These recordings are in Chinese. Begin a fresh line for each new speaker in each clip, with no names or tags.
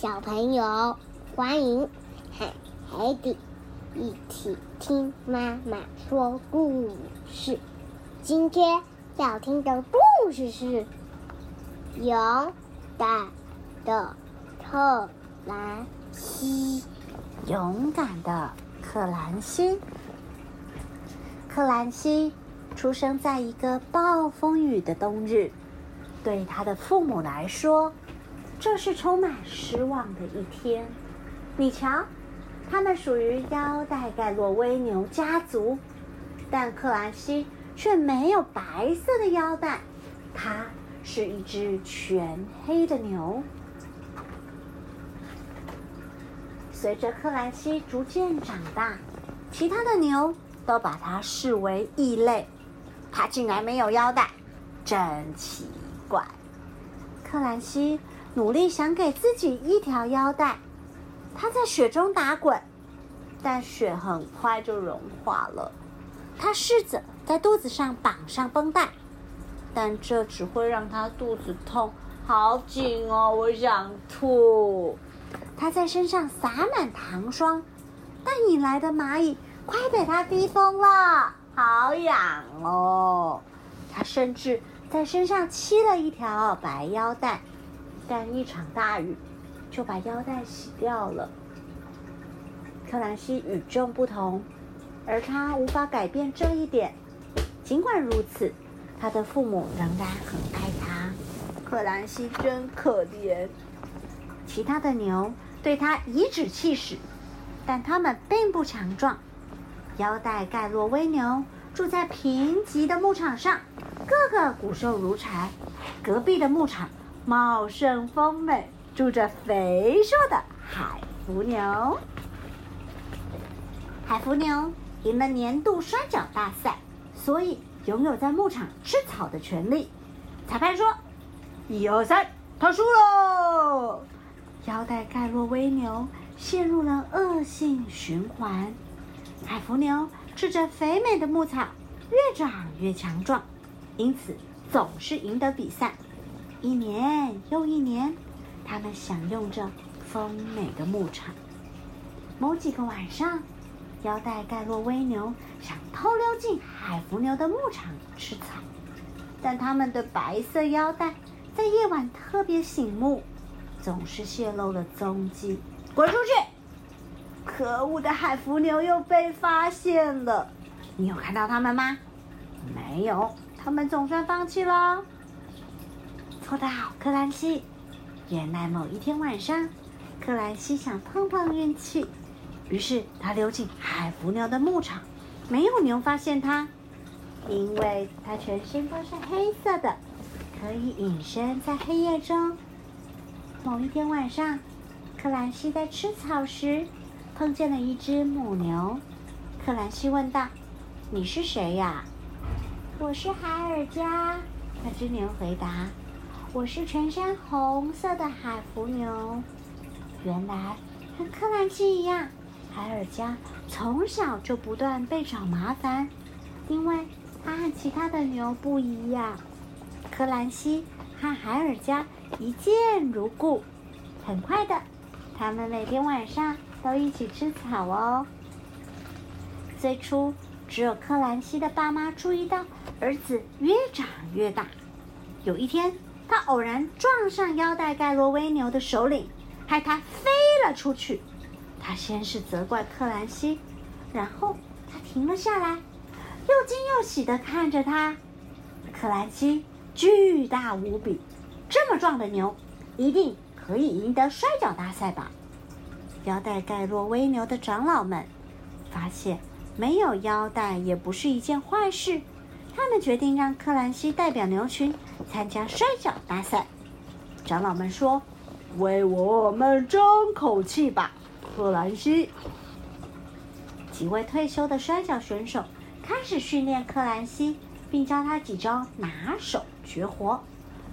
小朋友，欢迎和海底一起听妈妈说故事。今天要听的故事是《勇敢的克兰西》。
勇敢的克兰西，克兰西出生在一个暴风雨的冬日，对他的父母来说，这是充满失望的一天。你瞧，他们属于腰带盖洛威牛家族，但克兰西却没有白色的腰带，它是一只全黑的牛。随着克兰西逐渐长大，其他的牛都把它视为异类。它竟然没有腰带，真奇怪！克兰西努力想给自己一条腰带。他在雪中打滚，但雪很快就融化了。他试着在肚子上绑上绷带，但这只会让他肚子痛，好紧哦！我想吐。他在身上撒满糖霜，但引来的蚂蚁快被他逼疯了，好痒哦！他甚至在身上漆了一条白腰带，但一场大雨就把腰带洗掉了。克兰西与众不同，而他无法改变这一点。尽管如此，他的父母仍然很爱他。克兰西真可怜。其他的牛。对他颐指气使，但他们并不强壮。腰带盖洛威牛住在贫瘠的牧场上，个个骨瘦如柴。隔壁的牧场茂盛丰美，住着肥硕的海福牛。海福牛赢了年度摔跤大赛，所以拥有在牧场吃草的权利。裁判说：“一二三，他输了。”腰带盖洛威牛陷入了恶性循环，海福牛吃着肥美的牧草，越长越强壮，因此总是赢得比赛。一年又一年，他们享用着丰美的牧场。某几个晚上，腰带盖洛威牛想偷溜进海福牛的牧场吃草，但他们的白色腰带在夜晚特别醒目。总是泄露了踪迹，滚出去！可恶的海福牛又被发现了。你有看到他们吗？没有，他们总算放弃了。错得好，克兰西。原来某一天晚上，克兰西想碰碰运气，于是他溜进海福牛的牧场，没有牛发现他，因为他全身都是黑色的，可以隐身在黑夜中。某一天晚上，克兰西在吃草时碰见了一只母牛。克兰西问道：“你是谁呀？”“
我是海尔加。”
那只牛回答：“我是全身红色的海福牛。”原来和克兰西一样，海尔加从小就不断被找麻烦，因为他和其他的牛不一样。克兰西和海尔加。一见如故，很快的，他们每天晚上都一起吃草哦。最初，只有克兰西的爸妈注意到儿子越长越大。有一天，他偶然撞上腰带盖洛威牛的首领，害他飞了出去。他先是责怪克兰西，然后他停了下来，又惊又喜地看着他。克兰西巨大无比。这么壮的牛，一定可以赢得摔跤大赛吧？腰带盖洛威牛的长老们发现没有腰带也不是一件坏事，他们决定让克兰西代表牛群参加摔跤大赛。长老们说：“为我们争口气吧，克兰西！”几位退休的摔跤选手开始训练克兰西，并教他几招拿手绝活。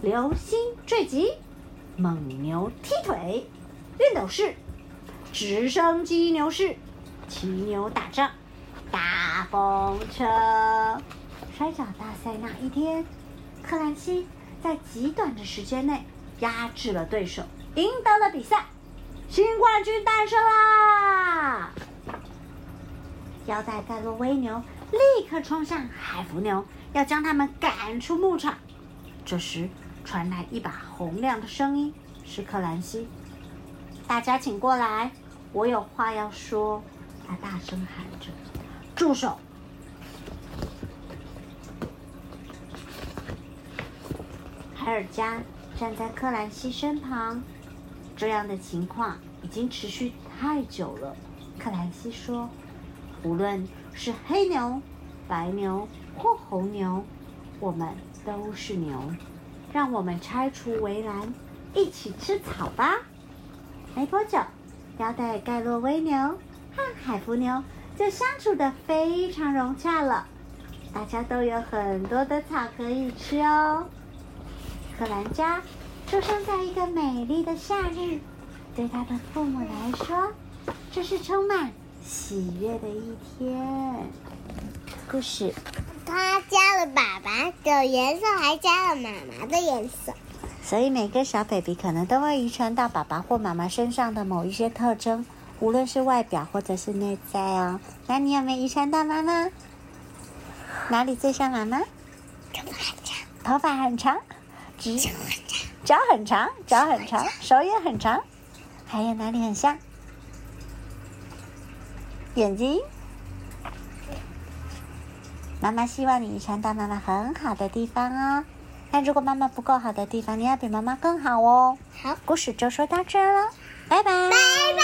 流星坠击，猛牛踢腿，熨斗式，直升机牛式，骑牛打仗，大风车。摔跤大赛那一天，克兰西在极短的时间内压制了对手，赢得了比赛。新冠军诞生啦！腰带盖洛威牛立刻冲向海福牛，要将他们赶出牧场。这时传来一把洪亮的声音，是克兰西。大家请过来，我有话要说。他大声喊着：“住手！”埃尔加站在克兰西身旁。这样的情况已经持续太久了，克兰西说：“无论是黑牛、白牛或红牛，我们都是牛。让我们拆除围栏，一起吃草吧。”没多久，腰带盖洛威牛和海福牛就相处的非常融洽了，大家都有很多的草可以吃哦。克兰家。出生在一个美丽的夏日，对他的父母来说，这是充满喜悦的一天。故事，
他加了爸爸的颜色，还加了妈妈的颜色，
所以每个小 baby 可能都会遗传到爸爸或妈妈身上的某一些特征，无论是外表或者是内在哦。那你有没有遗传到妈妈？哪里最像妈妈？
头发很长，
头发很长，
脚很长。
脚很长，脚很长，手也很长，还有哪里很像？眼睛。妈妈希望你遗传到妈妈很好的地方哦。但如果妈妈不够好的地方，你要比妈妈更好哦。
好，
故事就说到这了，拜拜。
拜拜，